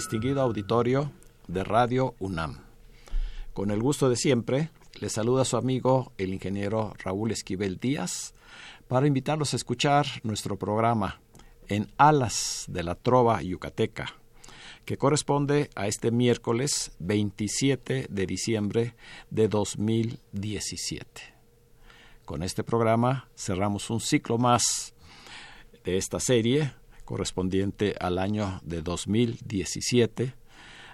Distinguido auditorio de Radio UNAM. Con el gusto de siempre, le saluda su amigo el ingeniero Raúl Esquivel Díaz para invitarlos a escuchar nuestro programa en Alas de la Trova Yucateca, que corresponde a este miércoles 27 de diciembre de 2017. Con este programa cerramos un ciclo más de esta serie correspondiente al año de 2017,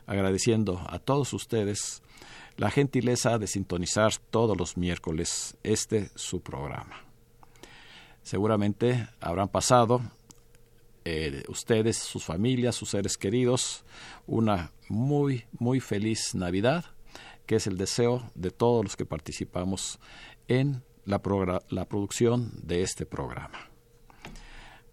agradeciendo a todos ustedes la gentileza de sintonizar todos los miércoles este su programa. Seguramente habrán pasado eh, ustedes, sus familias, sus seres queridos, una muy, muy feliz Navidad, que es el deseo de todos los que participamos en la, la producción de este programa.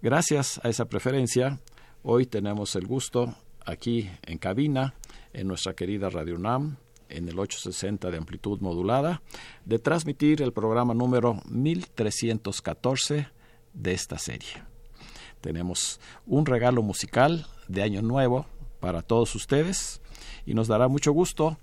Gracias a esa preferencia, hoy tenemos el gusto aquí en cabina, en nuestra querida Radio UNAM, en el 860 de amplitud modulada, de transmitir el programa número 1314 de esta serie. Tenemos un regalo musical de Año Nuevo para todos ustedes y nos dará mucho gusto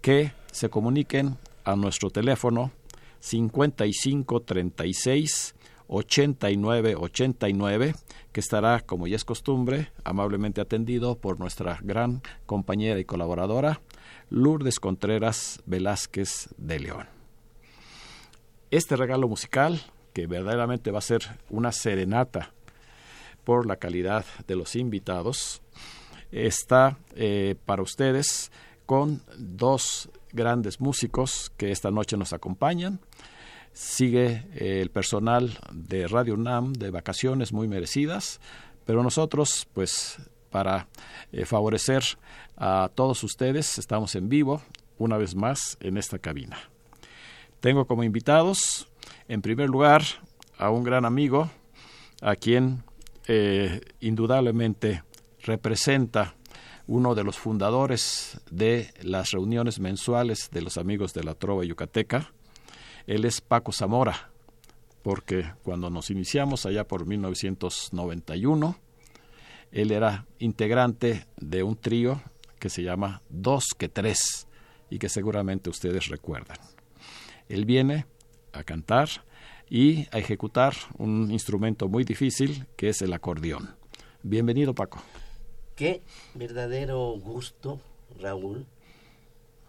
que se comuniquen a nuestro teléfono 5536 8989, que estará, como ya es costumbre, amablemente atendido por nuestra gran compañera y colaboradora, Lourdes Contreras Velázquez de León. Este regalo musical, que verdaderamente va a ser una serenata por la calidad de los invitados, está eh, para ustedes con dos grandes músicos que esta noche nos acompañan sigue eh, el personal de Radio UNAM de vacaciones muy merecidas, pero nosotros, pues, para eh, favorecer a todos ustedes, estamos en vivo una vez más en esta cabina. Tengo como invitados, en primer lugar, a un gran amigo, a quien eh, indudablemente representa uno de los fundadores de las reuniones mensuales de los amigos de la Trova Yucateca, él es Paco Zamora, porque cuando nos iniciamos allá por 1991, él era integrante de un trío que se llama Dos que Tres y que seguramente ustedes recuerdan. Él viene a cantar y a ejecutar un instrumento muy difícil que es el acordeón. Bienvenido Paco. Qué verdadero gusto, Raúl.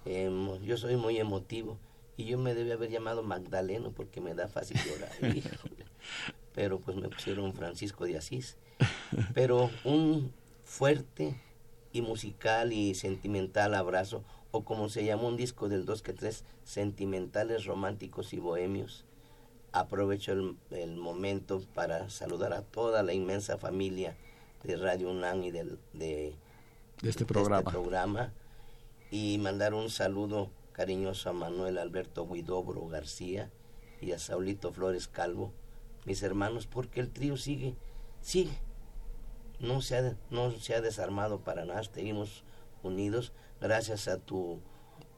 yo soy muy emotivo y yo me debía haber llamado Magdaleno porque me da fácil llorar. Pero pues me pusieron Francisco de Asís. Pero un fuerte y musical y sentimental abrazo, o como se llama un disco del 2 que 3, sentimentales, románticos y bohemios. Aprovecho el, momento para saludar a toda la inmensa familia de Radio UNAM y del, de, de, este programa. de este programa y mandar un saludo cariñoso a Manuel Alberto Huidobro García y a Saulito Flores Calvo, mis hermanos, porque el trío sigue, sigue. No se ha, no se ha desarmado para nada, seguimos unidos gracias a tu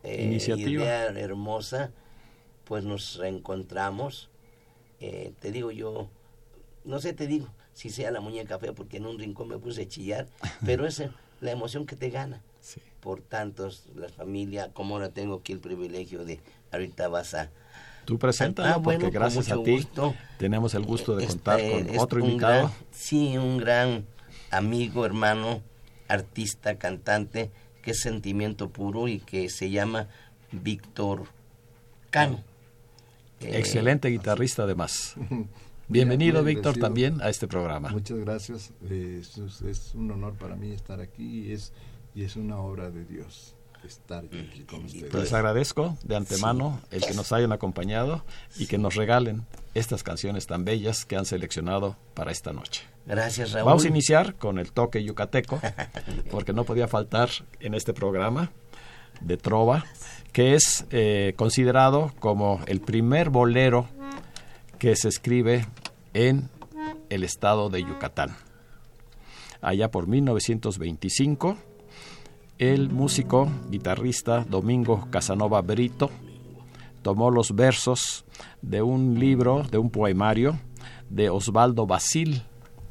eh, idea hermosa, pues nos reencontramos. Eh, te digo yo, no sé, te digo, si sea la muñeca fea, porque en un rincón me puse a chillar, pero es la emoción que te gana. Por tantos, la familia, como ahora tengo aquí el privilegio de, ahorita vas a... Tú presenta, ah, porque gracias a ti tenemos el gusto de contar con otro invitado. sí, un gran amigo, hermano, artista, cantante, que es sentimiento puro y que se llama Víctor Cano. Excelente guitarrista además. Bienvenido, Víctor, también a este programa. Muchas gracias. es, un honor para mí estar aquí y es, y es una obra de Dios estar aquí con ustedes. Les agradezco de antemano el que nos hayan acompañado y que nos regalen estas canciones tan bellas que han seleccionado para esta noche. Gracias, Raúl. Vamos a iniciar con el toque yucateco, porque no podía faltar en este programa de Trova, que es eh, considerado como el primer bolero que se escribe en el estado de Yucatán. Allá por 1925, el músico, guitarrista Domingo Casanova Brito tomó los versos de un libro, de un poemario de Osvaldo Basil,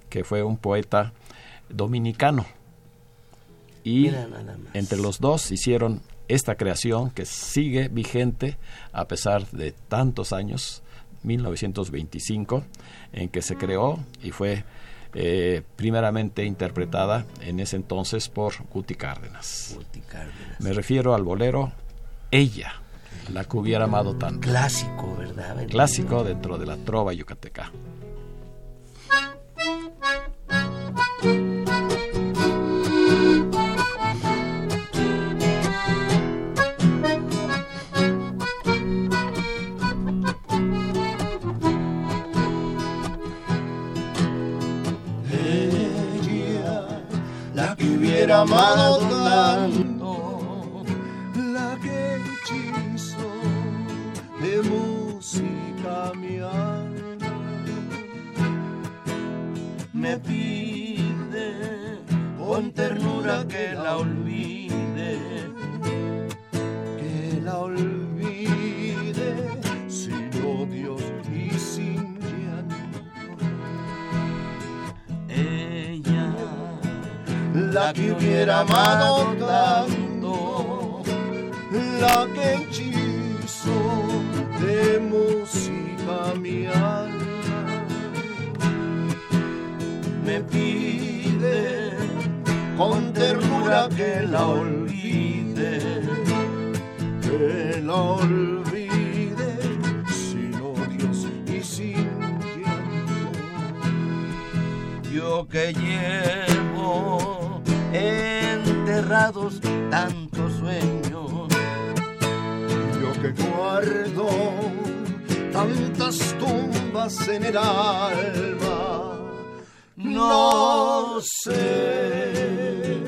que fue un poeta dominicano. Y entre los dos hicieron esta creación que sigue vigente a pesar de tantos años 1925, en que se creó y fue eh, primeramente interpretada en ese entonces por Guti Cárdenas. Me refiero al bolero Ella, la que hubiera amado tanto. Clásico, ¿verdad? Clásico dentro de la trova yucateca. Amado tanto, la que hechizo de música mi me pide con ternura que la olvide, que hubiera amado tanto, la que hechizo de música mi alma me pide con ternura que la olvide, que la olvide sin odios y sin llanto. Yo que llevo tantos sueños. Yo que guardo tantas tumbas en el alma, no sé,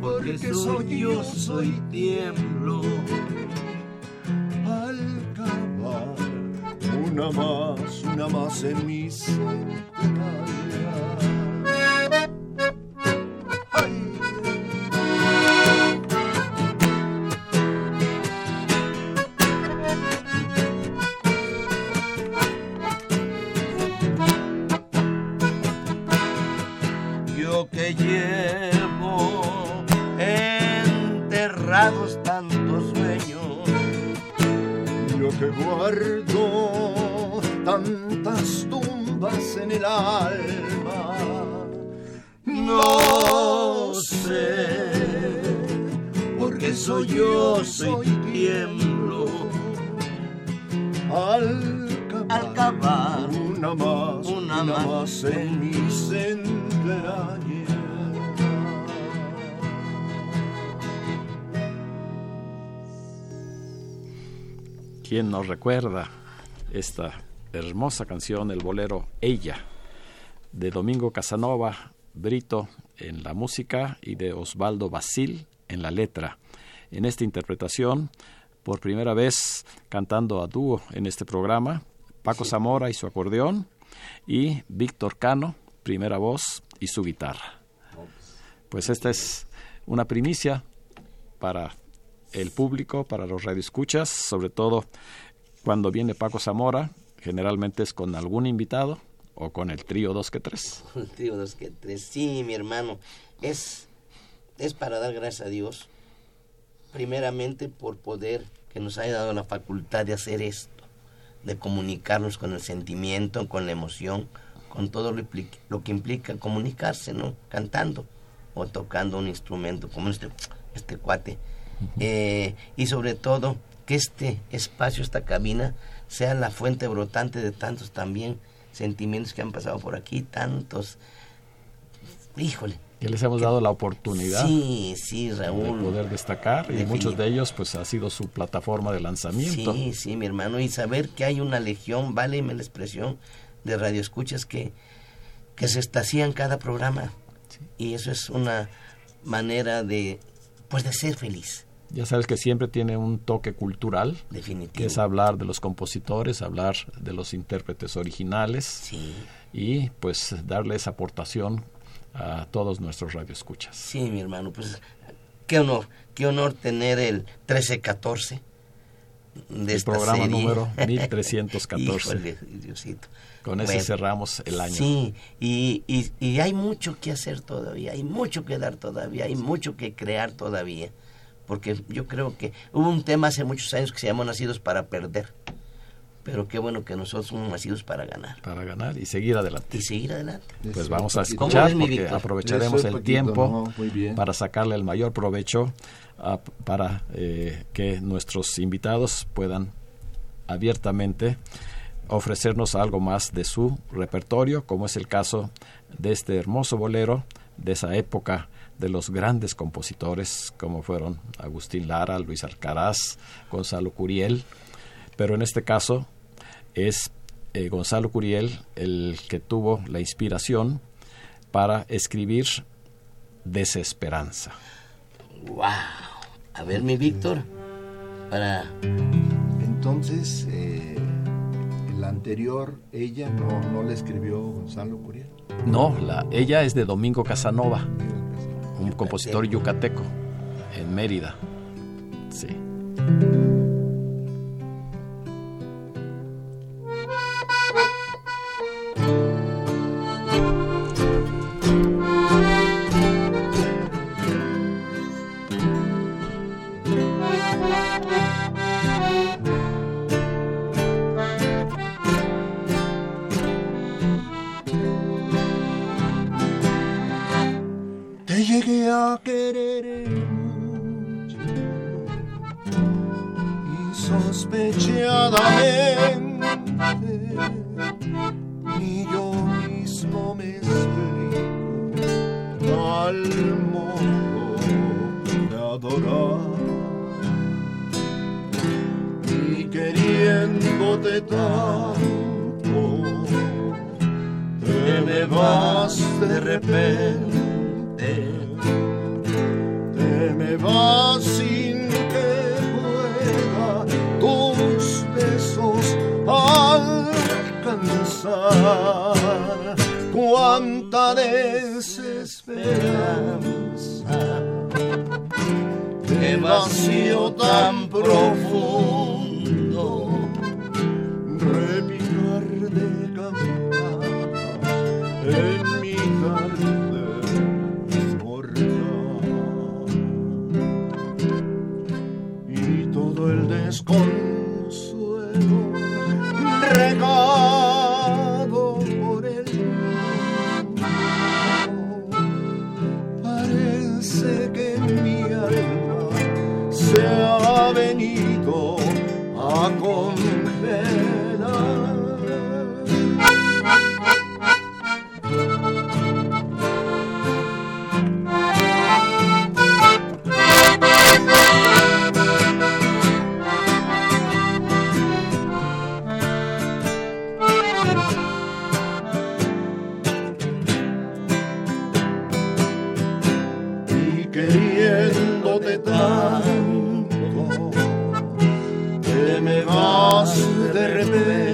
porque soy yo, soy tiemblo. Al acabar una más, una más en mis guardo Al acabar, una más, una, más, en mis entrañas. ¿Quién nos recuerda esta hermosa canción, el bolero Ella, de Domingo Casanova Brito en la música y de Osvaldo Basil en la letra? En esta interpretación, por primera vez cantando a dúo en este programa, Paco Zamora y su acordeón y Víctor Cano, primera voz y su guitarra. Pues esta es una primicia para el público, para los radioescuchas, sobre todo cuando viene Paco Zamora, generalmente es con algún invitado o con el trío dos que tres. El trío dos que tres, sí, mi hermano. Es, es para dar gracias a Dios, primeramente por poder que nos haya dado la facultad de hacer esto, de comunicarnos con el sentimiento, con la emoción, con todo lo, lo que implica comunicarse, ¿no? Cantando o tocando un instrumento como este, este cuate. Eh, y sobre todo que este espacio, esta cabina, sea la fuente brotante de tantos también sentimientos que han pasado por aquí, tantos, híjole. Que les hemos dado la oportunidad sí, sí, Raúl, de poder destacar y muchos de ellos pues ha sido su plataforma de lanzamiento. Sí, sí, mi hermano, y saber que hay una legión, váleme la expresión, de radioescuchas que, que se estasían cada programa. Y eso es una manera de, pues, de ser feliz. Ya sabes que siempre tiene un toque cultural, Definitivo. que es hablar de los compositores, hablar de los intérpretes originales Sí. y pues darle esa aportación a todos nuestros radioescuchas. Sí, mi hermano, pues qué honor, qué honor tener el 1314 de El esta programa serie. número 1314. Híjole, Diosito. Con ese cerramos el año. Sí, y, y, y hay mucho que hacer todavía, hay mucho que dar todavía, hay mucho que crear todavía. Porque yo creo que hubo un tema hace muchos años que se llamó Nacidos para Perder. Pero qué bueno que nosotros somos nacidos para ganar Para ganar y seguir adelante. y seguir adelante. Pues Eso vamos a es poquito. ¿Cómo escuchar porque aprovecharemos es el poquito, tiempo no, para sacarle el mayor provecho a- para eh, que nuestros invitados puedan abiertamente ofrecernos algo más de su repertorio, como es el caso de este hermoso bolero de esa época de los grandes compositores como fueron Agustín Lara, Luis Alcaraz, Gonzalo Curiel, pero en este caso es eh, Gonzalo Curiel el que tuvo la inspiración para escribir Desesperanza. ¡Wow! A ver, mi Víctor, para... Entonces, eh, el anterior, ella no, no le escribió Gonzalo Curiel. No, la, ella es de Domingo Casanova, un compositor yucateco en Mérida. Sí. Insospechadamente ni yo mismo me explico al modo de adorar. Y queriéndote tanto te me vas de repente, te me vas alcanzar. Cuánta desesperanza, qué vacío tan profundo. Repicar de campanas en mi tarde mortal y todo el desconsuelo a de.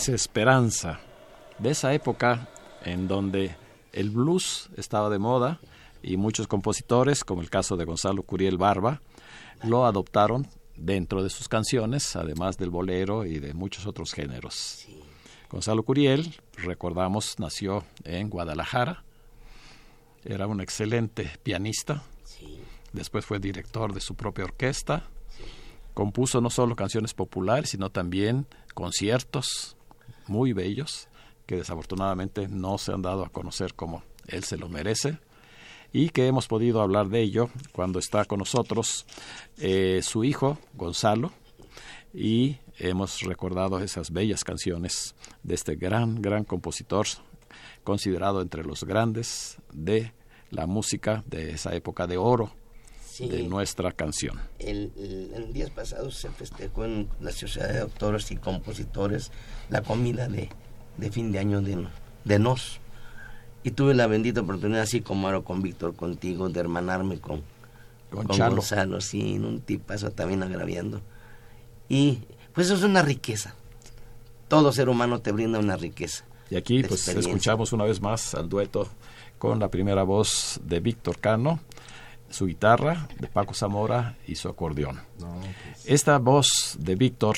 Desesperanza. De esa época en donde el blues estaba de moda y muchos compositores, como el caso de Gonzalo Curiel Barba, lo adoptaron dentro de sus canciones, además del bolero y de muchos otros géneros. Gonzalo Curiel, recordamos, nació en Guadalajara, era un excelente pianista, después fue director de su propia orquesta, compuso no solo canciones populares, sino también conciertos muy bellos que desafortunadamente no se han dado a conocer como él se lo merece y que hemos podido hablar de ello cuando está con nosotros eh, su hijo Gonzalo y hemos recordado esas bellas canciones de este gran, gran compositor considerado entre los grandes de la música de esa época de oro sí, de nuestra canción. El, el, el, día pasado se festejó en la Sociedad de Autores y Compositores la comida de, de fin de año de, de nos y tuve la bendita oportunidad, así como ahora con Víctor, contigo, de hermanarme con, con, con Gonzalo, sí, en un tipazo también agraviando. Y pues eso es una riqueza. Todo ser humano te brinda una riqueza. Y aquí pues escuchamos una vez más al dueto con la primera voz de Víctor Cano, su guitarra, de Paco Zamora y su acordeón. No, pues. Esta voz de Víctor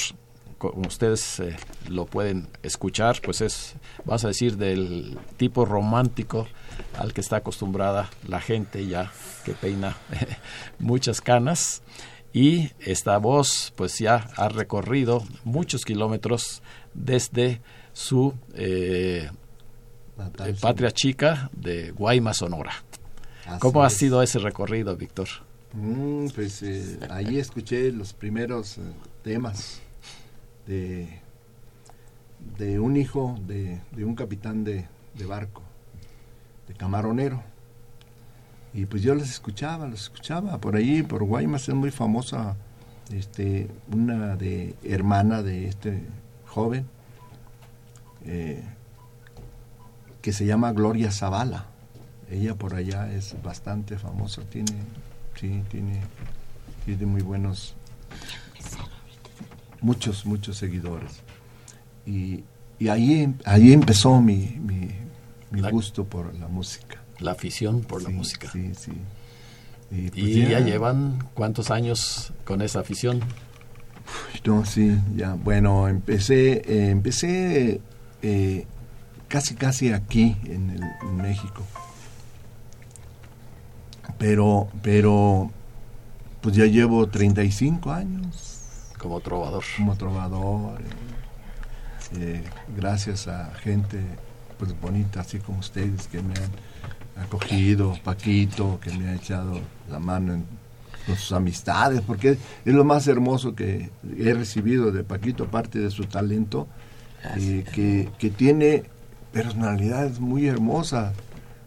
como ustedes eh, lo pueden escuchar, pues es, vas a decir, del tipo romántico al que está acostumbrada la gente ya que peina muchas canas. Y esta voz, pues ya ha recorrido muchos kilómetros desde su eh, patria chica de Guaymas, Sonora. Así ¿Cómo es. ha sido ese recorrido, Víctor? Mm, pues eh, ahí escuché los primeros temas de, de un hijo de, de un capitán de, de, barco, de camaronero. Y pues yo los escuchaba, los escuchaba por ahí, por Guaymas es muy famosa este, una de hermana de este joven eh, que se llama Gloria Zavala. Ella por allá es bastante famosa, tiene, sí, tiene, tiene muy buenos muchos, muchos seguidores. Y, y ahí, ahí empezó mi, mi, mi la, gusto por la música. La afición por sí, la música. Sí, sí. Y, pues ¿Y ya, ya, llevan cuántos años con esa afición? No, sí, ya. Bueno, empecé, eh, empecé eh, casi, casi aquí en, el, en México. Pero, pero, pues ya llevo 35 años como trovador. Como trovador. Eh, eh, gracias a gente pues bonita, así como ustedes, que me han acogido, Paquito, que me ha echado la mano en, con sus amistades, porque es lo más hermoso que he recibido de Paquito, aparte de su talento, eh, que, que tiene personalidades muy hermosas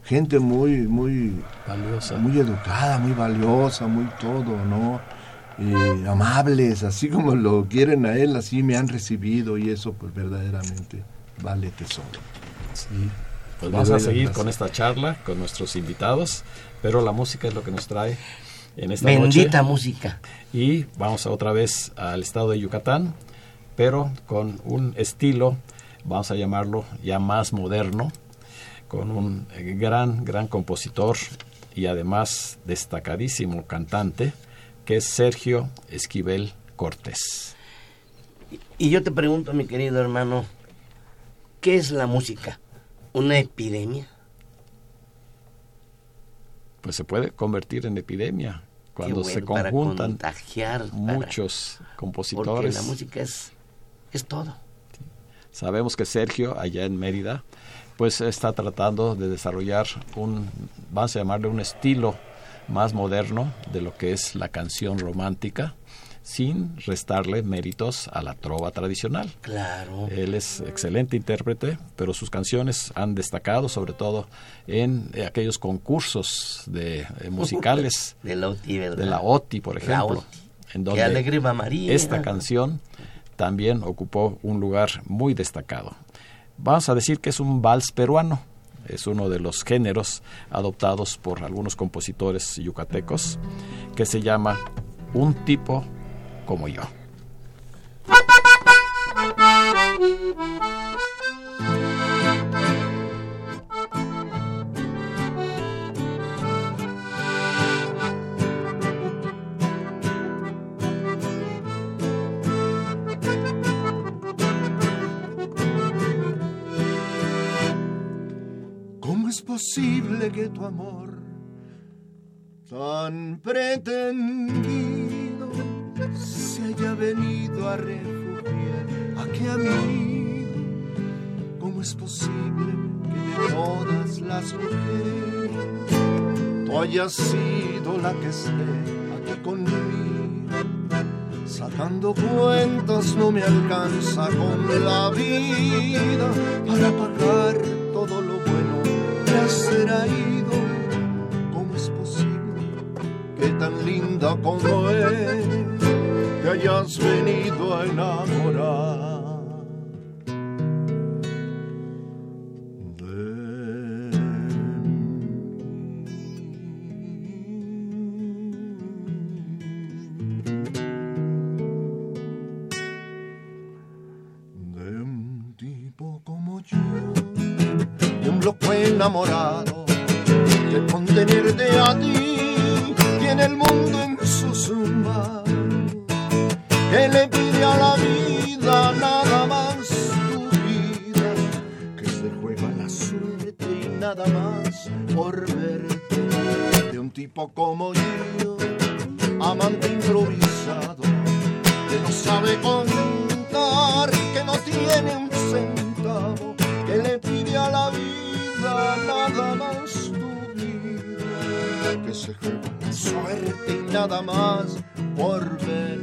gente muy muy valiosa muy educada muy valiosa muy todo no eh, amables, así como lo quieren a él, así me han recibido y eso pues verdaderamente vale tesoro. Sí. Pues vamos a seguir con esta charla con nuestros invitados, pero la música es lo que nos trae en esta Bendita noche. música. Y vamos a otra vez al estado de Yucatán, pero con un estilo, vamos a llamarlo ya más moderno, con un gran, gran compositor y además destacadísimo cantante, que es Sergio Esquivel Cortés. Y yo te pregunto, mi querido hermano, ¿qué es la música? ¿Una epidemia? Pues se puede convertir en epidemia cuando bueno, se conjuntan para muchos para, compositores. Porque la música es, es todo. Sabemos que Sergio, allá en Mérida, pues está tratando de desarrollar un, vamos a llamarle un estilo más moderno de lo que es la canción romántica, sin restarle méritos a la trova tradicional. Claro. Él es excelente intérprete, pero sus canciones han destacado sobre todo en aquellos concursos de eh, musicales de la OTI, ¿verdad? de la OTI, por ejemplo, en Qué donde alegre María. esta canción también ocupó un lugar muy destacado. Vamos a decir que es un vals peruano, es uno de los géneros adoptados por algunos compositores yucatecos, que se llama Un tipo como yo. Es posible que tu amor tan pretendido se haya venido a refugiar aquí a mí? ¿Cómo es posible que de todas las mujeres tú hayas sido la que esté aquí conmigo? Sacando cuentas no me alcanza con la vida para pagar todo lo has traído. ¿Cómo es posible que tan linda como es te hayas venido a enamorar? Enamorado, que con tenerte a ti tiene el mundo en sus manos, que le pide a la vida nada más tu vida, que se juega la suerte y nada más por verte, de un tipo como yo, amante improvisado que no sabe contar, que no tiene un centavo, que le pide a la vida nada más tu vida, que se juega suerte y nada más por ver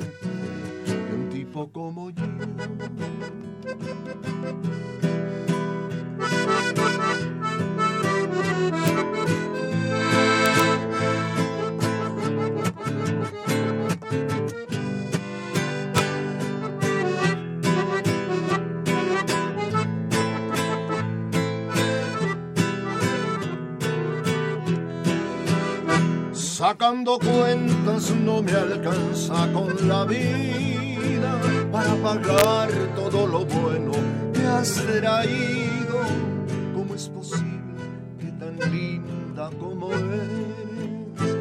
de un tipo como yo. Sacando cuentas no me alcanza con la vida para pagar todo lo bueno que has traído. ¿Cómo es posible que tan linda como eres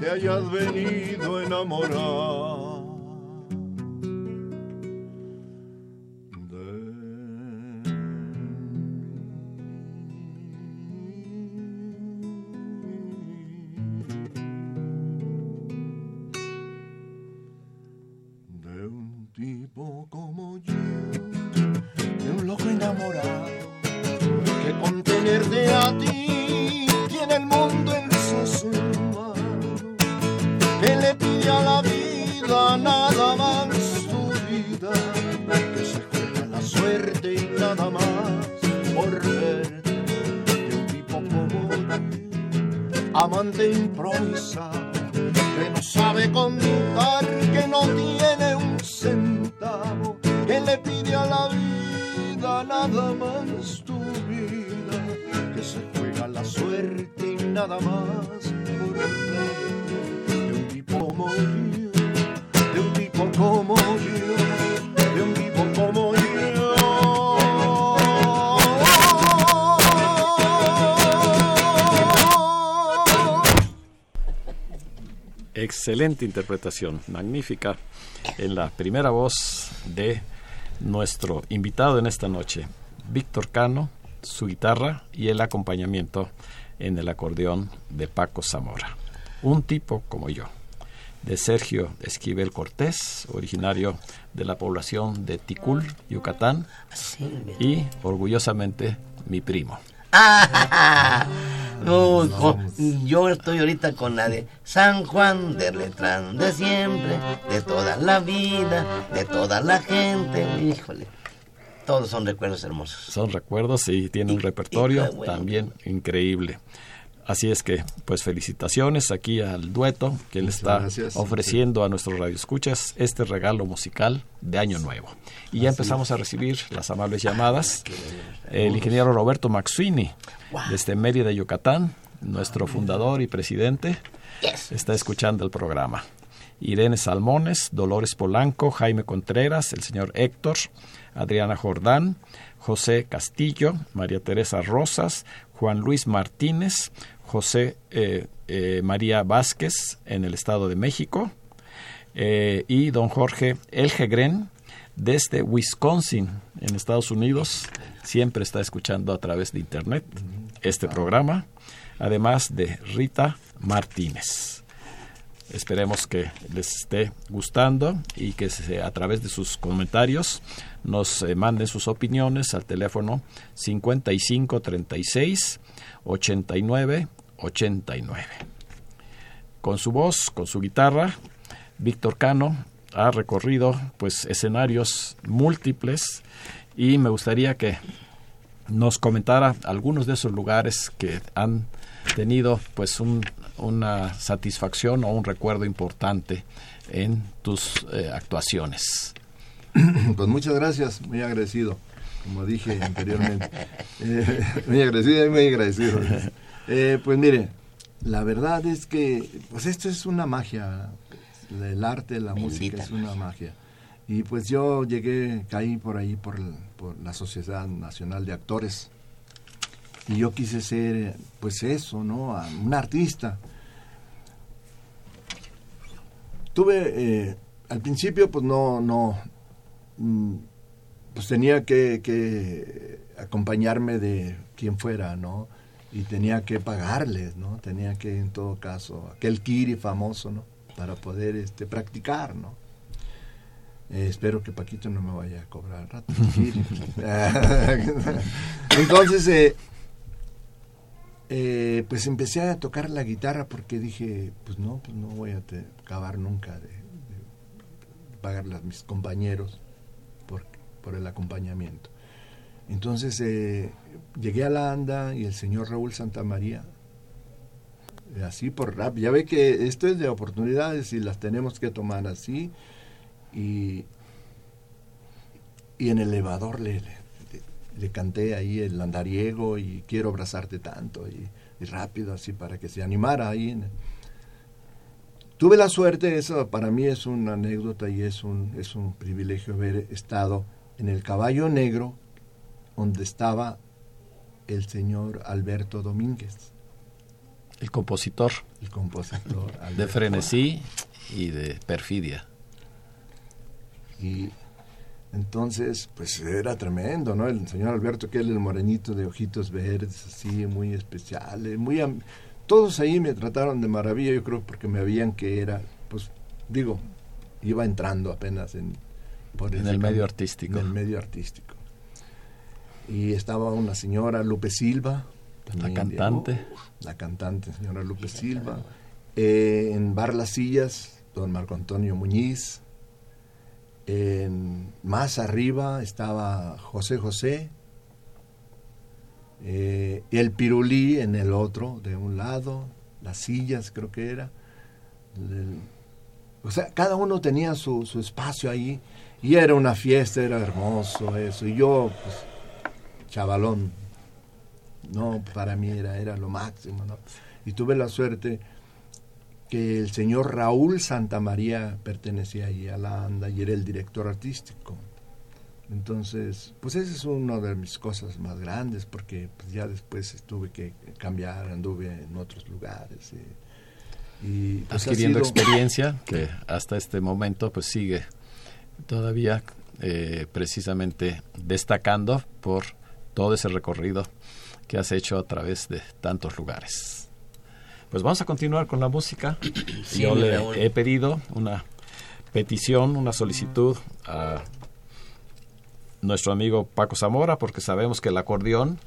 te hayas venido a enamorar? Amante improvisado que no sabe contar, que no tiene un centavo, que le pide a la vida nada más tu vida, que se juega la suerte y nada más por de un tipo como yo, de un tipo como yo, Excelente interpretación, magnífica, en la primera voz de nuestro invitado en esta noche, Víctor Cano, su guitarra y el acompañamiento en el acordeón de Paco Zamora. Un tipo como yo. de Sergio Esquivel Cortés, originario de la población de Ticul, Yucatán, y orgullosamente mi primo. Ah, yo estoy ahorita con la de San Juan de Letrán de siempre, de toda la vida, de toda la gente. Híjole, todos son recuerdos hermosos. Son recuerdos y tiene un repertorio también increíble. Así es que, pues felicitaciones aquí al dueto que le está ofreciendo a nuestros radioescuchas este regalo musical de Año Nuevo. Y ya empezamos a recibir las amables llamadas. El ingeniero Roberto Maxuini, desde Mérida, Yucatán, nuestro fundador y presidente, está escuchando el programa. Irene Salmones, Dolores Polanco, Jaime Contreras, el señor Héctor, Adriana Jordán, José Castillo, María Teresa Rosas, Juan Luis Martínez, José eh, eh, María Vázquez en el Estado de México eh, y don Jorge Elgegren desde Wisconsin en Estados Unidos. Siempre está escuchando a través de Internet este programa, además de Rita Martínez. Esperemos que les esté gustando y que a través de sus comentarios nos manden sus opiniones al teléfono 5536 89 89. Con su voz, con su guitarra, Víctor Cano ha recorrido pues escenarios múltiples y me gustaría que nos comentara algunos de esos lugares que han tenido pues una satisfacción o un recuerdo importante en tus eh, actuaciones. Pues muchas gracias, muy agradecido, como dije anteriormente. Eh, muy agradecido y muy agradecido. Eh, pues mire, la verdad es que, pues esto es una magia. El arte, la música es una magia. Y pues yo llegué, caí por ahí por, la Sociedad Nacional de Actores. Y yo quise ser, pues eso, ¿no? Un artista. Tuve, eh, al principio, pues no, no, mm, pues tenía que, que acompañarme de quien fuera, ¿no? Y tenía que pagarles, ¿no? Tenía que, en todo caso, aquel kiri famoso, ¿no? Para poder este, practicar, ¿no? Eh, espero que Paquito no me vaya a cobrar rato. Entonces, eh, eh, pues empecé a tocar la guitarra porque dije, pues no, pues no voy a acabar nunca de, pagarle a mis compañeros por, por el acompañamiento. Entonces eh, llegué a la ANDA y el señor Raúl Santamaría, eh, así por rap, ya ve que esto es de oportunidades y las tenemos que tomar así. Y, y en el elevador le, le, canté ahí el andariego y quiero abrazarte tanto y, rápido así para que se animara ahí. Tuve la suerte, eso para mí es una anécdota y es un, es un privilegio haber estado en el caballo negro donde estaba el señor Alberto Domínguez. El compositor. El compositor. de frenesí y de perfidia. Y entonces, pues era tremendo, ¿no? El señor Alberto, que es el morenito de ojitos verdes, así, muy especial, eh, muy... Todos ahí me trataron de maravilla, yo creo, porque me veían que era, pues, digo, iba entrando apenas en... en el medio artístico. En el medio artístico y estaba una señora Lupe Silva. La cantante. la cantante, señora Lupe Silva. Eh, en Bar Las Sillas, don Marco Antonio Muñiz. En, más arriba estaba José José. Eh, el pirulí en el otro, de un lado. Las sillas, creo que era. o sea, cada uno tenía su, su espacio ahí. Y era una fiesta, era hermoso eso. Y yo, pues, chavalón. No, para mí era, era lo máximo. ¿no? Y tuve la suerte que el señor Raúl Santamaría pertenecía ahí a la ANDA y era el director artístico. Entonces, pues esa es una de mis cosas más grandes, porque pues, ya después tuve que cambiar, anduve en otros lugares. Y, pues, Adquiriendo experiencia que hasta este momento pues sigue todavía eh, precisamente destacando por todo ese recorrido que has hecho a través de tantos lugares. Pues vamos a continuar con la música. Yo le he pedido una petición, una solicitud a nuestro amigo Paco Zamora, porque sabemos que el acordeón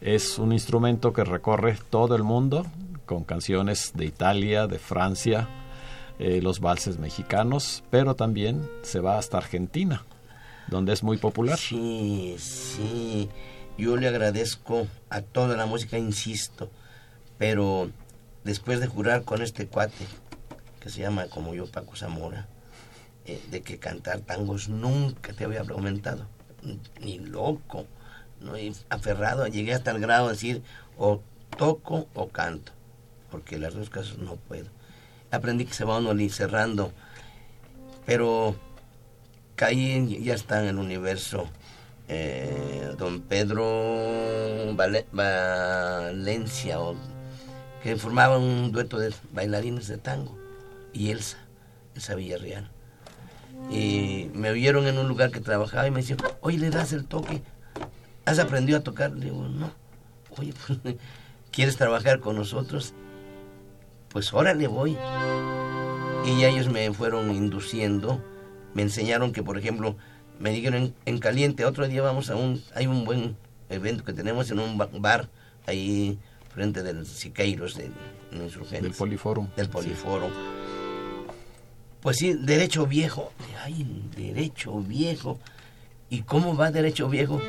es un instrumento que recorre todo el mundo con canciones de Italia, de Francia, eh, los valses mexicanos, pero también se va hasta Argentina, donde es muy popular. Sí, sí. Yo le agradezco a toda la música, insisto, pero después de jurar con este cuate, que se llama como yo Paco Zamora, eh, de que cantar tangos nunca te había aumentado, ni loco, no aferrado, llegué hasta el grado de decir o toco o canto, porque las dos cosas no puedo. Aprendí que se va uno cerrando, pero caí, ya está en el universo. Eh, don Pedro Valencia, que formaba un dueto de bailarines de tango, y Elsa, Elsa Villarreal. Y me oyeron en un lugar que trabajaba y me decían, oye, le das el toque ¿Has aprendido a tocar? Le digo, no. Oye, pues, ¿quieres trabajar con nosotros? Pues órale voy. Y ya ellos me fueron induciendo, me enseñaron que, por ejemplo, me dijeron en, caliente, otro día vamos a un, hay un buen evento que tenemos en un bar ahí frente del Siqueiros, del, del Poliforum. Del Poliforum. Pues sí, derecho viejo. Ay, derecho viejo. ¿Y cómo va derecho viejo?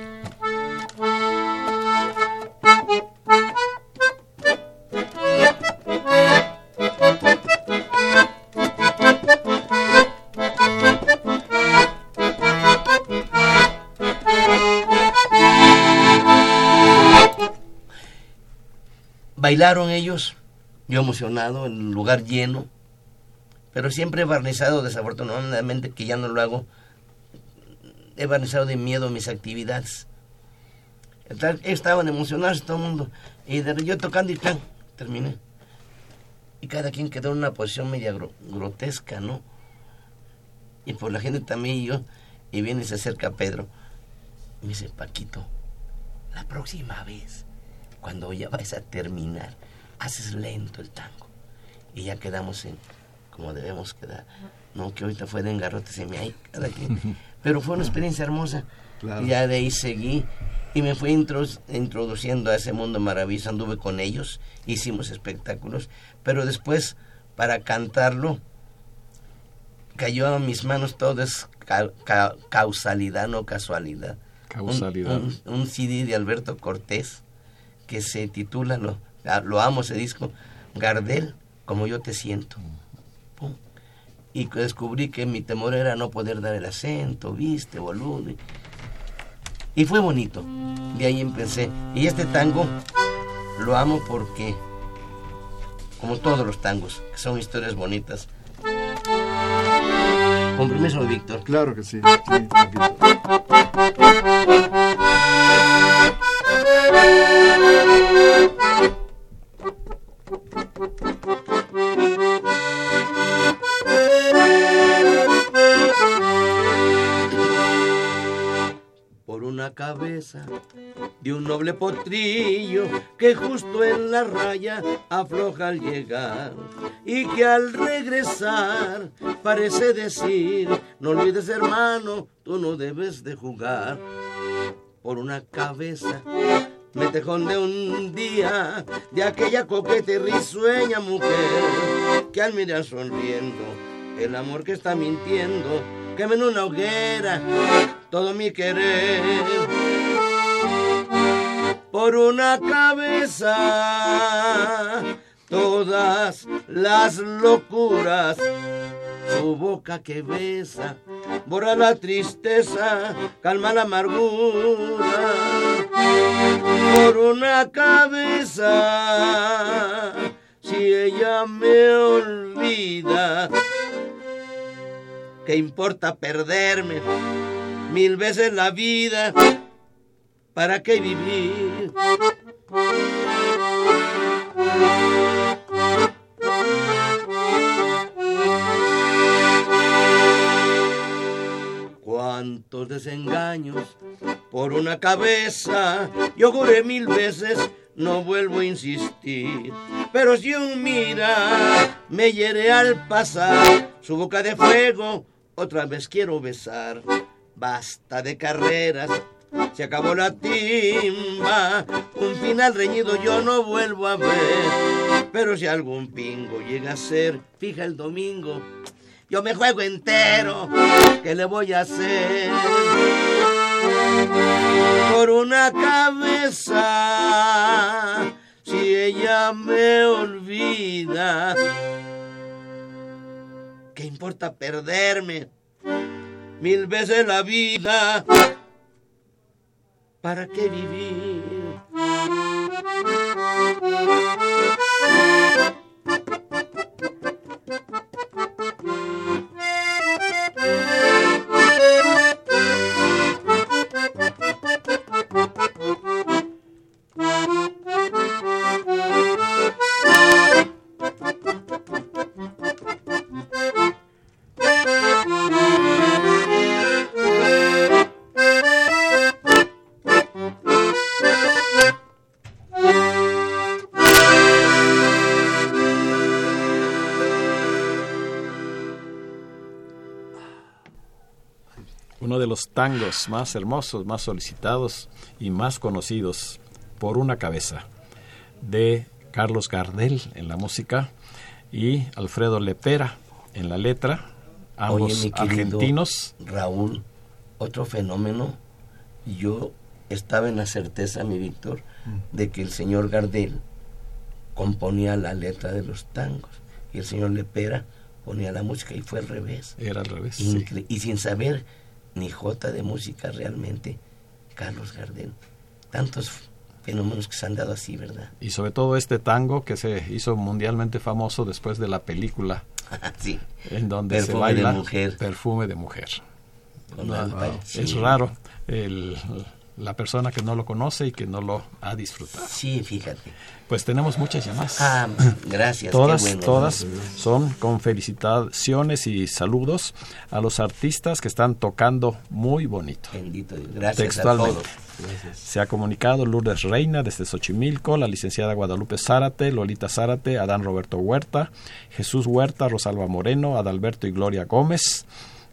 Bailaron ellos, yo emocionado, en un lugar lleno, pero siempre he barnizado, desafortunadamente, que ya no lo hago, he barnizado de miedo mis actividades. Estaban emocionados todo el mundo, y de, yo tocando y tan, terminé. Y cada quien quedó en una posición media grotesca, ¿no? Y por la gente también y yo, y viene y se acerca Pedro. Y me dice, Paquito, la próxima vez cuando ya vais a terminar, haces lento el tango. Y ya quedamos en como debemos quedar. No, que ahorita fue de engarrote, se me hay cada quien. Pero fue una experiencia hermosa. Y ya de ahí seguí y me fui introduciendo a ese mundo maravilloso. Anduve con ellos, hicimos espectáculos. Pero después, para cantarlo, cayó a mis manos todo es causalidad, no casualidad. Causalidad. un CD de Alberto Cortés que se titula, lo, lo amo ese disco, Gardel, como yo te siento. Y descubrí que mi temor era no poder dar el acento, viste, boludo. Y fue bonito. De ahí empecé. Y este tango lo amo porque, como todos los tangos, son historias bonitas. Con permiso, Víctor. Claro que sí. Por potrillo que justo en la raya afloja al llegar y que al regresar parece decir, no olvides hermano, tú no debes de jugar por una cabeza me tejón de un día de aquella coqueta risueña mujer que al mirar sonriendo el amor que está mintiendo quema en una hoguera todo mi querer por una cabeza todas las locuras su boca que besa borra la tristeza, calma la amargura. Por una cabeza, si ella me olvida, ¿qué importa perderme mil veces la vida? ¿Para qué vivir? Cuántos desengaños por una cabeza. Yo juré mil veces, no vuelvo a insistir. Pero si un mira me hiere al pasar, su boca de fuego otra vez quiero besar. Basta de carreras, se acabó la timba, un final reñido yo no vuelvo a ver. Pero si algún pingo llega a ser, fija el domingo, yo me juego entero, ¿qué le voy a hacer? Por una cabeza, si ella me olvida, ¿qué importa perderme? Mil veces la vida ¿Para qué vivir? Tangos más hermosos, más solicitados y más conocidos por una cabeza de Carlos Gardel en la música y Alfredo Lepera en la letra, ambos argentinos. Raúl, otro fenómeno, yo estaba en la certeza, mi Víctor, mm. de que el señor Gardel componía la letra de los tangos y el señor Lepera ponía la música y fue al revés. Era al revés. Y sin saber ni jota de música realmente, Carlos Gardel. Tantos fenómenos que se han dado así, ¿verdad? Y sobre todo este tango que se hizo mundialmente famoso después de la película. sí. En donde se baila de mujer. Perfume de mujer. Es raro el, la persona que no lo conoce y que no lo ha disfrutado. Sí, fíjate. Pues tenemos muchas llamadas. Ah, gracias. todas, todas son con felicitaciones y saludos a los artistas que están tocando muy bonito. Bendito, gracias textualmente. A todos. Se ha comunicado Lourdes Reina desde Xochimilco, la licenciada Guadalupe Zárate, Lolita Zárate, Adán Roberto Huerta, Jesús Huerta, Rosalba Moreno, Adalberto y Gloria Gómez,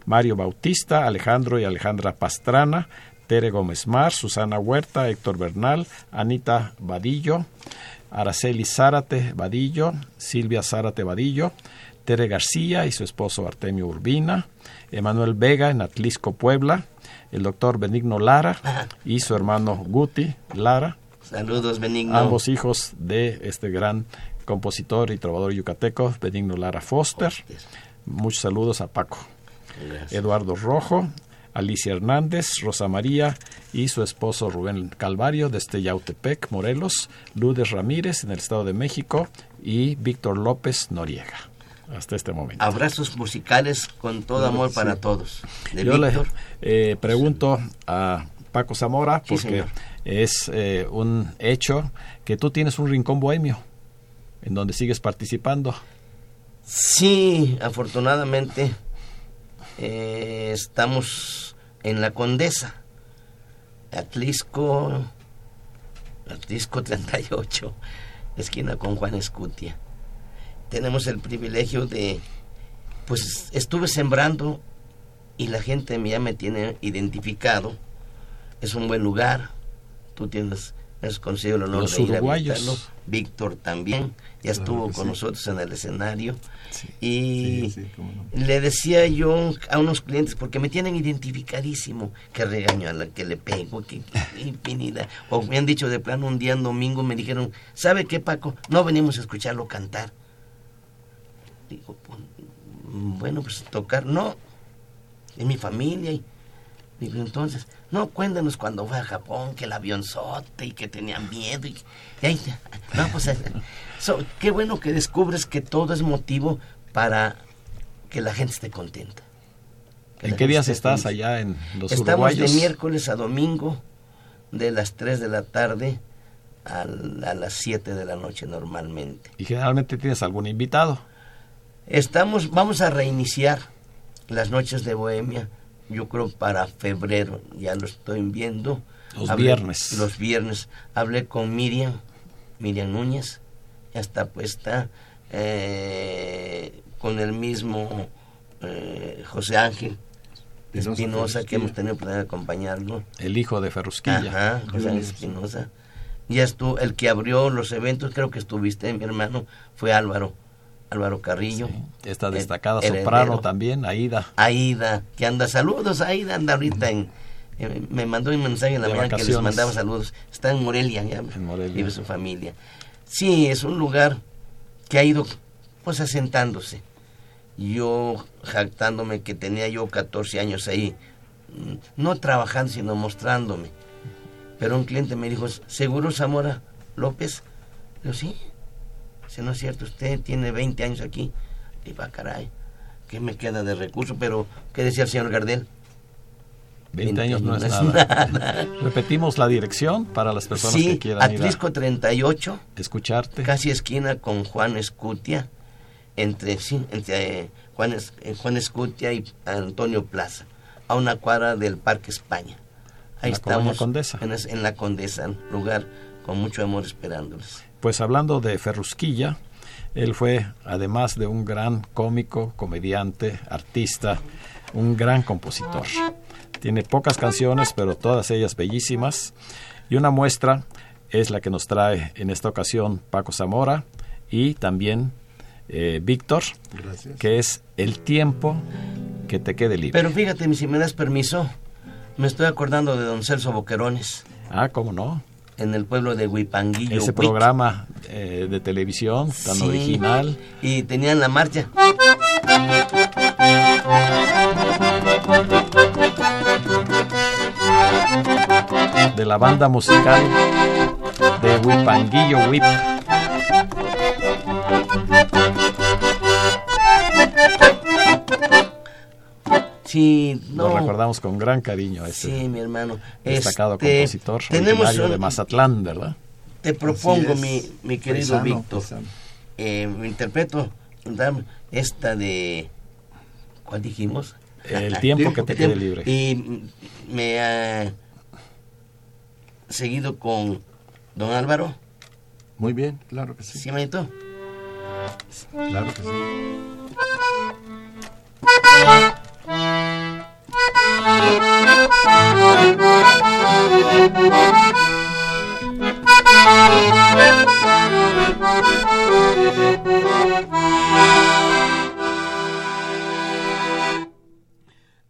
Mario Bautista, Alejandro y Alejandra Pastrana, Tere Gómez Mar, Susana Huerta, Héctor Bernal, Anita Vadillo, Araceli Zárate Vadillo, Silvia Zárate Vadillo, Tere García y su esposo Artemio Urbina, Emanuel Vega en Atlisco, Puebla, el doctor Benigno Lara y su hermano Guti Lara. Saludos, Benigno. Ambos hijos de este gran compositor y trovador yucateco, Benigno Lara Foster. Muchos saludos a Paco. Eduardo Rojo, Alicia Hernández, Rosa María y su esposo Rubén Calvario desde Yautepec, Morelos, Ludes Ramírez en el Estado de México y Víctor López Noriega. Hasta este momento. Abrazos musicales con todo amor para todos. Yo le eh, pregunto a Paco Zamora, porque es eh, un hecho que tú tienes un rincón bohemio en donde sigues participando. Sí, afortunadamente eh, estamos en la Condesa, Atlisco, Atlisco 38, esquina con Juan Escutia. Tenemos el privilegio de, pues estuve sembrando y la gente ya me tiene identificado. Es un buen lugar. Tú tienes, es conseguido el honor de ir a Víctor también, ya estuvo con nosotros en el escenario. Y le decía yo a unos clientes, porque me tienen identificadísimo, que regaño a la que le pego, que, infinidad. O me han dicho de plano un día en domingo, me dijeron, ¿sabe qué, Paco? No venimos a escucharlo cantar. Digo, pues, bueno, pues tocar, no, es mi familia. Y, digo, entonces, no, cuéntanos cuando fue a Japón, que el avión sote y que tenían miedo. Y, y no, pues qué bueno que descubres que todo es motivo para que la gente esté contenta. ¿En qué días estás allá en los Estamos de miércoles a domingo, de las 3 de la tarde a, a las 7 de la noche normalmente. ¿Y generalmente tienes algún invitado? Estamos, vamos a reiniciar las noches de Bohemia, yo creo para febrero, ya lo estoy viendo. Los viernes. Los viernes. Hablé con Miriam, Miriam Núñez, ya está puesta eh, con el mismo eh, José Ángel Espinosa, que hemos tenido de acompañarlo. El hijo de Ferrusquilla. Ajá, José Ángel Espinosa. Ya estuvo, el que abrió los eventos, creo que estuviste, mi hermano, fue Álvaro. Álvaro Carrillo. esta destacada soprano también, Aida. Aida, que anda, saludos, Aida anda ahorita en, me mandó un mensaje en la mañana que les mandaba saludos. Está en Morelia, ya en Morelia. vive su familia. Sí, es un lugar que ha ido pues asentándose. Yo jactándome que tenía yo 14 años ahí, mm, no trabajando, sino mostrándome. Pero un cliente me dijo, ¿seguro Zamora López? Yo sí. Si no es cierto, usted tiene 20 años aquí. Y va, caray, ¿qué me queda de recurso? Pero, ¿qué decía el señor Gardel? 20 años no es nada. Repetimos la dirección para las personas que quieran Atlisco 38. Escucharte. Casi esquina con Juan Escutia. Entre, sí, entre eh, Juan, eh, Juan Escutia y Antonio Plaza. A una cuadra del Parque España. Ahí estamos. Condesa. En, en la Condesa, lugar con mucho amor esperándoles. Pues hablando de Ferrusquilla, él fue, además de un gran cómico, comediante, artista, un gran compositor. Tiene pocas canciones, pero todas ellas bellísimas. Y una muestra es la que nos trae en esta ocasión Paco Zamora y también eh, Víctor, que es El tiempo que te quede libre. Pero fíjate, si me das permiso, me estoy acordando de don Celso Boquerones. Ah, ¿cómo no? En el pueblo de Huipanguillo. Ese programa eh, de televisión tan original. Y tenían la marcha de la banda musical de Whipanguillo Whip. Sí, no. Lo recordamos con gran cariño a este sí, mi hermano. destacado este, compositor tenemos de Mazatlán, ¿verdad? Te propongo, mi, mi querido Víctor, eh, me interpreto esta de... ¿Cuál dijimos? El tiempo que te quede libre. Y me ha seguido con don Álvaro. Muy bien, claro que sí. ¿Sí, manito? Claro que sí.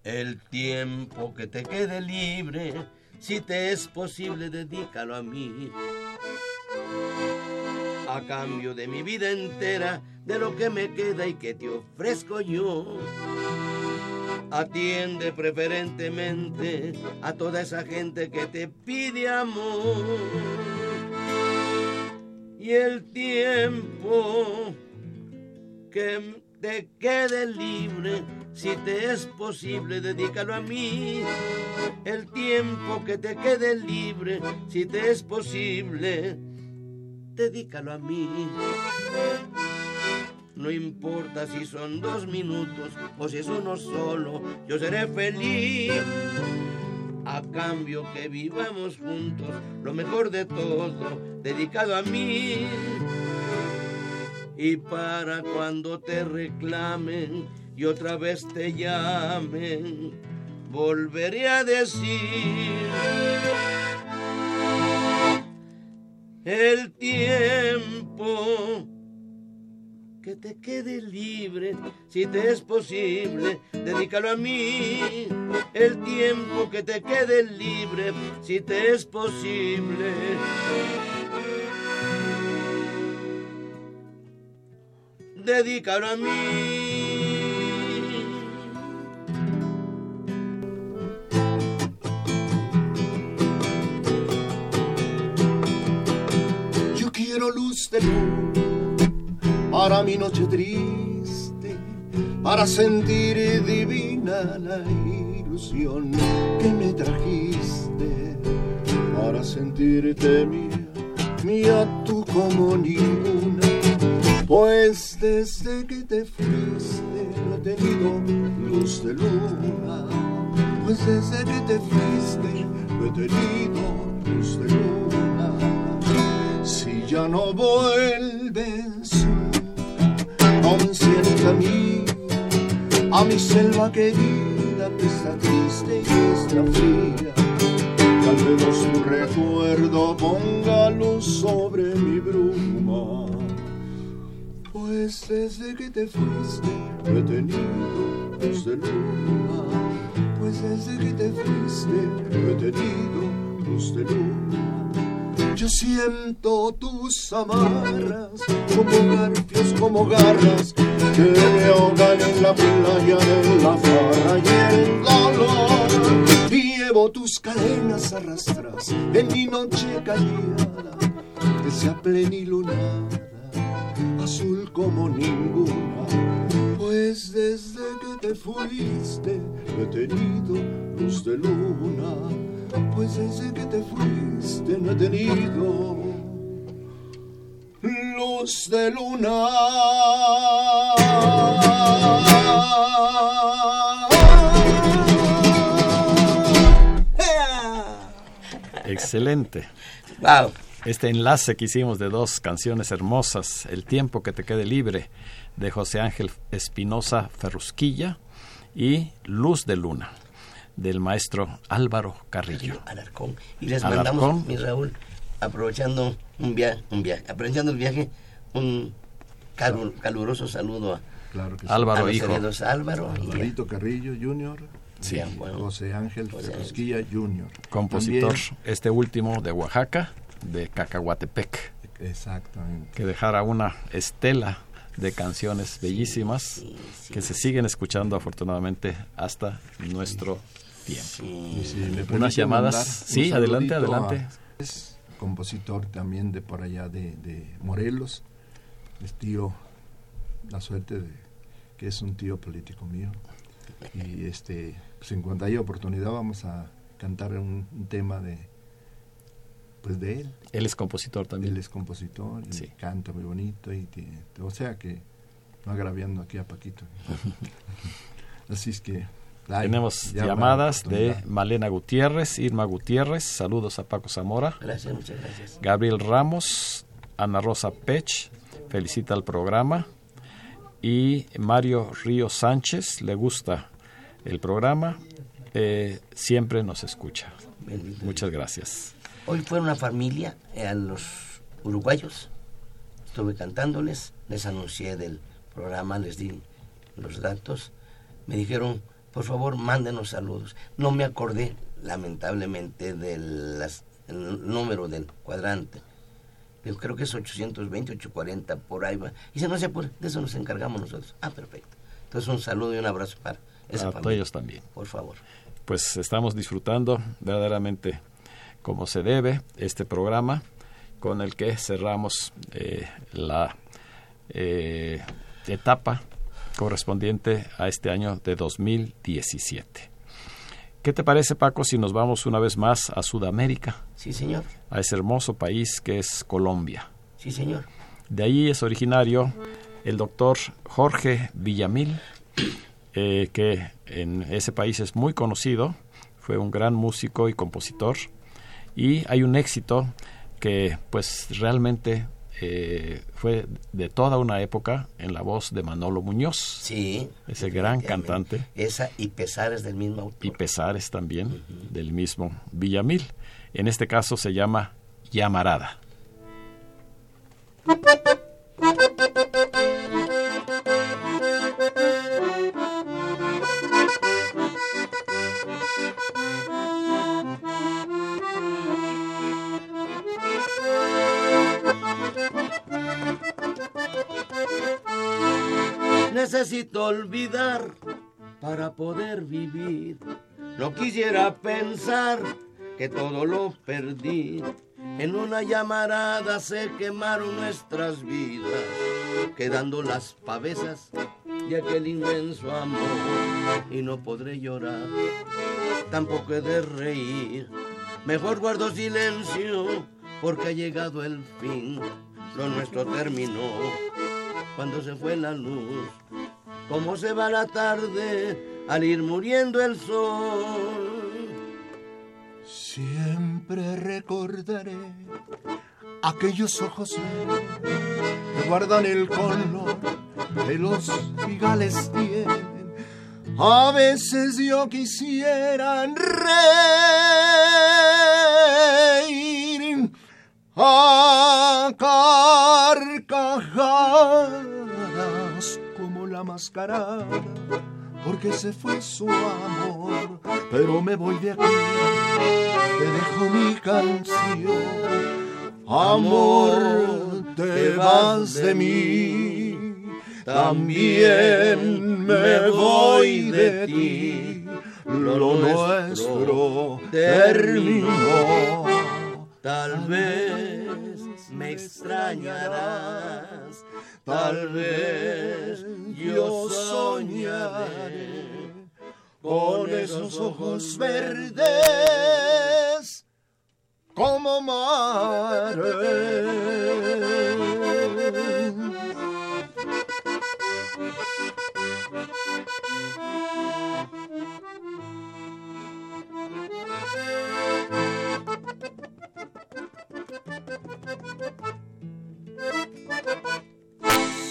El tiempo que te quede libre, si te es posible, dedícalo a mí. A cambio de mi vida entera, de lo que me queda y que te ofrezco yo. Atiende preferentemente a toda esa gente que te pide amor. Y el tiempo que te quede libre, si te es posible, dedícalo a mí. El tiempo que te quede libre, si te es posible, dedícalo a mí. No importa si son dos minutos o si es uno solo, yo seré feliz. A cambio que vivamos juntos, lo mejor de todo, dedicado a mí y para cuando te reclamen y otra vez te llamen, volveré a decir el tiempo que te quede libre, si te es posible, dedícalo a mí. El tiempo que te quede libre, si te es posible dedícalo a mí. Yo quiero luz de luz mi noche triste, para sentir divina la ilusión que me trajiste, para sentirte mía, mía tú como ninguna pues desde que te fuiste no he tenido luz de luna. Pues desde que te fuiste no he tenido luz de luna. Si ya no vuelves orienta a mí, a mi selva querida que está triste y está fría. Tal vez un recuerdo ponga luz sobre mi bruma. Pues desde que te fuiste no he tenido luz de luna. Pues desde que te fuiste no he tenido luz de luna. Yo siento tus amarras como garfios, como garras que me ahogan en la playa de la farra y el dolor. Llevo tus cadenas arrastras en mi noche callada que sea plenilunada, azul como ninguna. Pues desde que te fuiste he tenido luz de luna. Pues desde que te fuiste no he tenido luz de luna. Excelente. Wow. Este enlace que hicimos de dos canciones hermosas, El tiempo que te quede libre, de José Ángel Espinosa Ferrusquilla, y Luz de Luna, del maestro Álvaro Carrillo. Alarcón. Y les Alarcón. mandamos, mi Raúl, aprovechando un viaje, un viaje, aprovechando el viaje, un calu- caluroso saludo a, Claro que sí. a Álvaro, hijo. Álvaro y a- Alvarito Carrillo Jr., Sí. Bien, bueno. José Ángel José Ferrusquilla Jr. Compositor, También- este último de Oaxaca, de Cacahuatepec, exactamente. que dejara una estela de canciones bellísimas que se siguen escuchando afortunadamente hasta nuestro tiempo. Unas llamadas. Sí, adelante, adelante. a- es compositor también de por allá de, de Morelos. Es tío, la suerte de que es un tío político mío. Y este, pues en cuanto haya oportunidad vamos a cantar un, un tema de pues de él. Él es compositor también. Él es compositor y Sí. canta muy bonito y tiene- o sea que no agraviando aquí a Paquito. Así es que ay, Tenemos llamadas de. Malena Gutiérrez, Irma Gutiérrez, saludos a Paco Zamora, Gracias, muchas gracias. Gabriel Ramos, Ana Rosa Pech, felicita el programa y Mario Río Sánchez, le gusta el programa, eh, siempre nos escucha. Bendito Muchas gracias. Hoy fue una familia eh, a los uruguayos. Estuve cantándoles, les anuncié del programa, les di los datos. Me dijeron, por favor, mándenos saludos. No me acordé, lamentablemente, del las- el número del cuadrante. Yo creo que es 820, 840, por ahí va. Y dice, no se apure, de eso nos encargamos nosotros. Ah, perfecto. Entonces, un saludo y un abrazo para esa A ellos también. Por favor. Pues estamos disfrutando verdaderamente como se debe este programa con el que cerramos eh, la eh, etapa correspondiente a este año de 2017. ¿Qué te parece, Paco, si nos vamos una vez más a Sudamérica, Sí, señor. a ese hermoso país que es Colombia? Sí, señor. De ahí es originario el doctor Jorge Villamil, eh, que en ese país es muy conocido, fue un gran músico y compositor, y hay un éxito que pues realmente eh, fue de toda una época en la voz de Manolo Muñoz, Sí. ese gran cantante, Esa y Pesares del mismo autor. y Pesares también, del mismo Villamil. En este caso se llama Llamarada. Necesito olvidar para poder vivir. No quisiera pensar que todo lo perdí. En una llamarada se quemaron nuestras vidas, quedando las pavesas de aquel inmenso amor. Y no podré llorar, tampoco he de reír. Mejor guardo silencio, porque ha llegado el fin. Lo nuestro terminó cuando se fue la luz. Cómo se va la tarde al ir muriendo el sol. Siempre recordaré aquellos ojos que guardan el color que los figales tienen. A veces yo quisiera reír a carcajadas la porque se fue su amor, pero me voy de aquí, te dejo mi canción Amor, te vas de mí, también me voy de ti. Lo nuestro terminó. Tal vez me extrañarás, tal vez yo soñaré con esos ojos verdes como mares.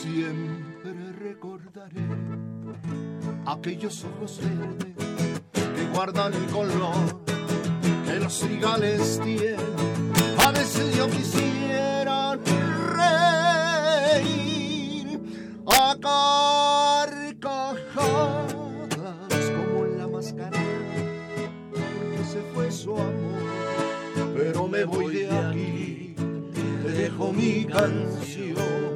Siempre recordaré aquellos ojos verdes que guardan el color que los cigales tienen. A veces yo quisiera reír a carcajadas como la máscara que se fue su amor. Me voy de aquí, te dejo mi canción,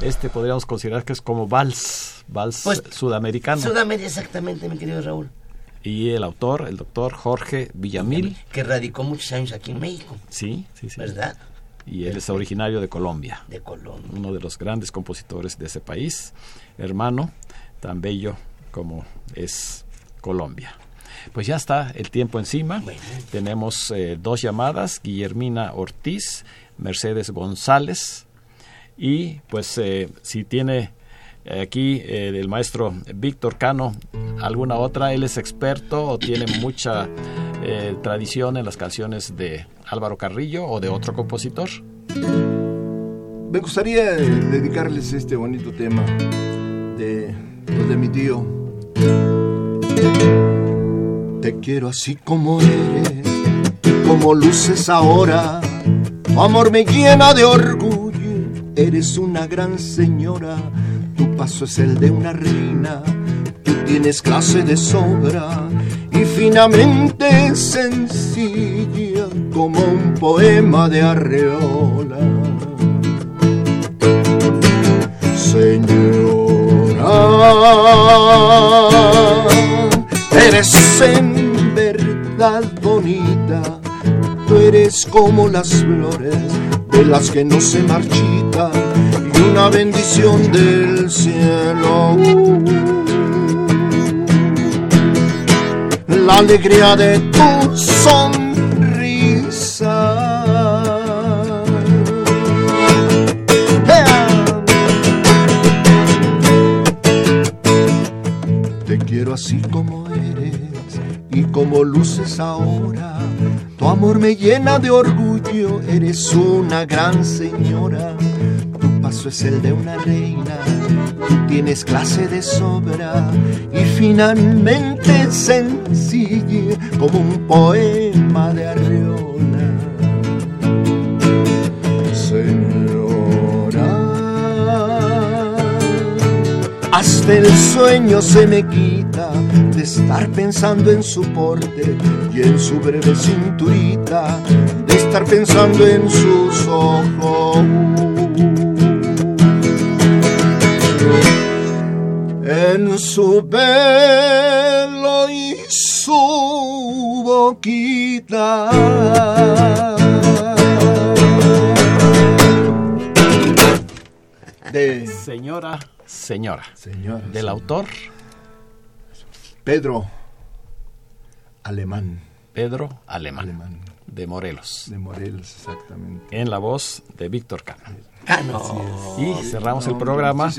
Este podríamos considerar que es como vals, vals Pues, sudamericano. Sudamérica, exactamente, mi querido Raúl. y el autor, el doctor Jorge Villamil. Que radicó muchos años aquí en México, Sí, sí, sí. ¿verdad? Y él es originario de Colombia. De Colombia. uno de los grandes compositores de ese país, hermano, tan bello como es Colombia. Pues ya está el tiempo encima. Bueno. Tenemos eh, dos llamadas, Guillermina Ortiz, Mercedes González, y pues eh, si tiene eh, aquí eh, el maestro Víctor Cano alguna otra, él es experto o tiene mucha eh, tradición en las canciones de Álvaro Carrillo o de otro compositor. Me gustaría dedicarles este bonito tema de, de mi tío. Te quiero así como eres, como luces ahora. Amor me llena de orgullo, eres una gran señora. Tu paso es el de una reina, tú tienes clase de sobra y finamente sencilla como un poema de arreola. Señora, eres en verdad bonita, tú eres como las flores de las que no se marchitan y una bendición del cielo. La alegría de tu sonrisa. Te quiero así como eres y como luces ahora. Tu amor me llena de orgullo, eres una gran señora. Paso es el de una reina, tienes clase de sobra y finalmente sencilla como un poema de Arreola. Señora, hasta el sueño se me quita de estar pensando en su porte y en su breve cinturita, de estar pensando en sus ojos. En su boquita. De Señora, señora. señora. Del autor Pedro Alemán. Pedro Alemán, Alemán. de Morelos. De Morelos, exactamente. En la voz de Víctor Cano. Ah, no. Y cerramos el programa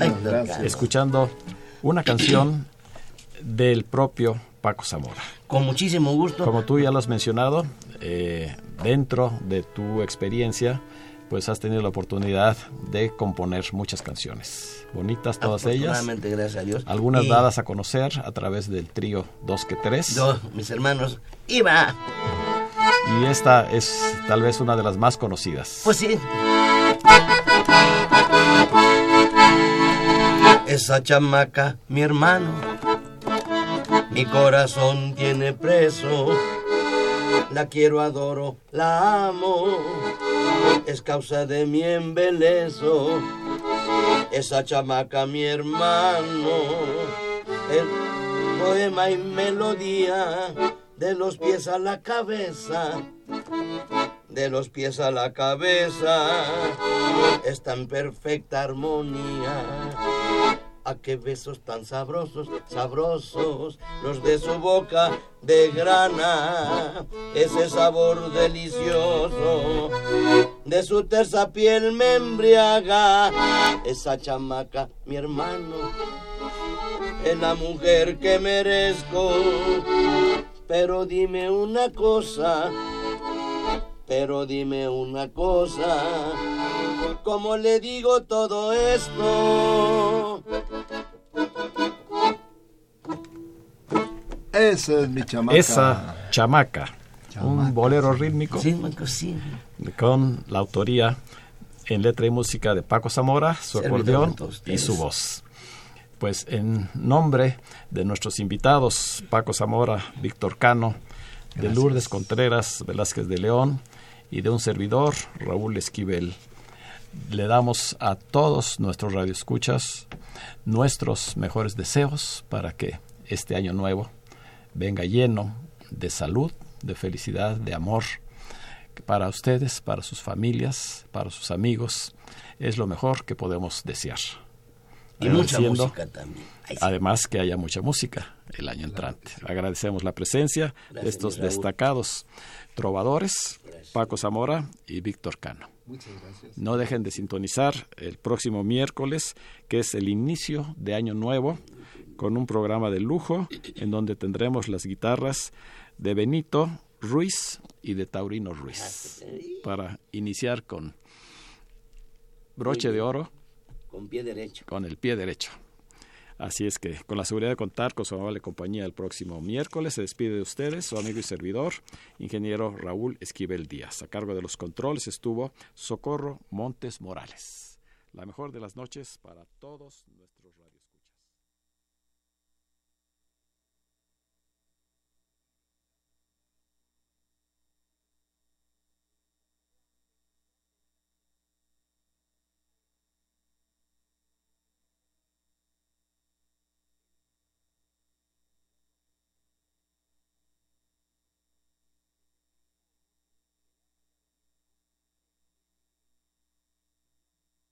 escuchando una canción del propio Paco Zamora. Con muchísimo gusto. Como tú ya lo has mencionado, eh, dentro de tu experiencia, pues has tenido la oportunidad de componer muchas canciones. Bonitas todas ellas. Gracias a Dios. Algunas Y dadas a conocer a través del trío 2 que 3. Yo, mis hermanos, iba. Y esta es tal vez una de las más conocidas. Pues sí. Esa chamaca, mi hermano, mi corazón tiene preso. La quiero, adoro, la amo. Es causa de mi embelezo. Esa chamaca, mi hermano, el poema y melodía de los pies a la cabeza de los pies a la cabeza. Está en perfecta armonía. A qué besos tan sabrosos, sabrosos, los de su boca de grana, ese sabor delicioso, de su tersa piel me embriaga, esa chamaca, mi hermano, es la mujer que merezco, pero dime una cosa, pero dime una cosa, ¿cómo le digo todo esto? Esa es mi chamaca. Esa chamaca, Chamaca, un bolero rítmico Sí, Marco, sí. con la autoría en letra y música de Paco Zamora, su acordeón y su voz. Pues en nombre de nuestros invitados, Paco Zamora, Víctor Cano, de Lourdes Contreras Velázquez de León y de un servidor, Raúl Esquivel, le damos a todos nuestros radioescuchas nuestros mejores deseos para que este año nuevo venga lleno de salud, de felicidad, de amor, para ustedes, para sus familias, para sus amigos, es lo mejor que podemos desear. Y mucha música también. Además que haya mucha música el año entrante. Agradecemos la presencia de estos destacados trovadores, Paco Zamora y Víctor Cano. Muchas gracias. No dejen de sintonizar el próximo miércoles, que es el inicio de Año Nuevo, con un programa de lujo en donde tendremos las guitarras de Benito Ruiz y de Taurino Ruiz, para iniciar con broche de oro Con pie derecho. con el pie derecho. Así es que, con la seguridad de contar con su amable compañía el próximo miércoles, se despide de ustedes su amigo y servidor, ingeniero Raúl Esquivel Díaz. A cargo de los controles estuvo Socorro Montes Morales. La mejor de las noches para todos nuestros.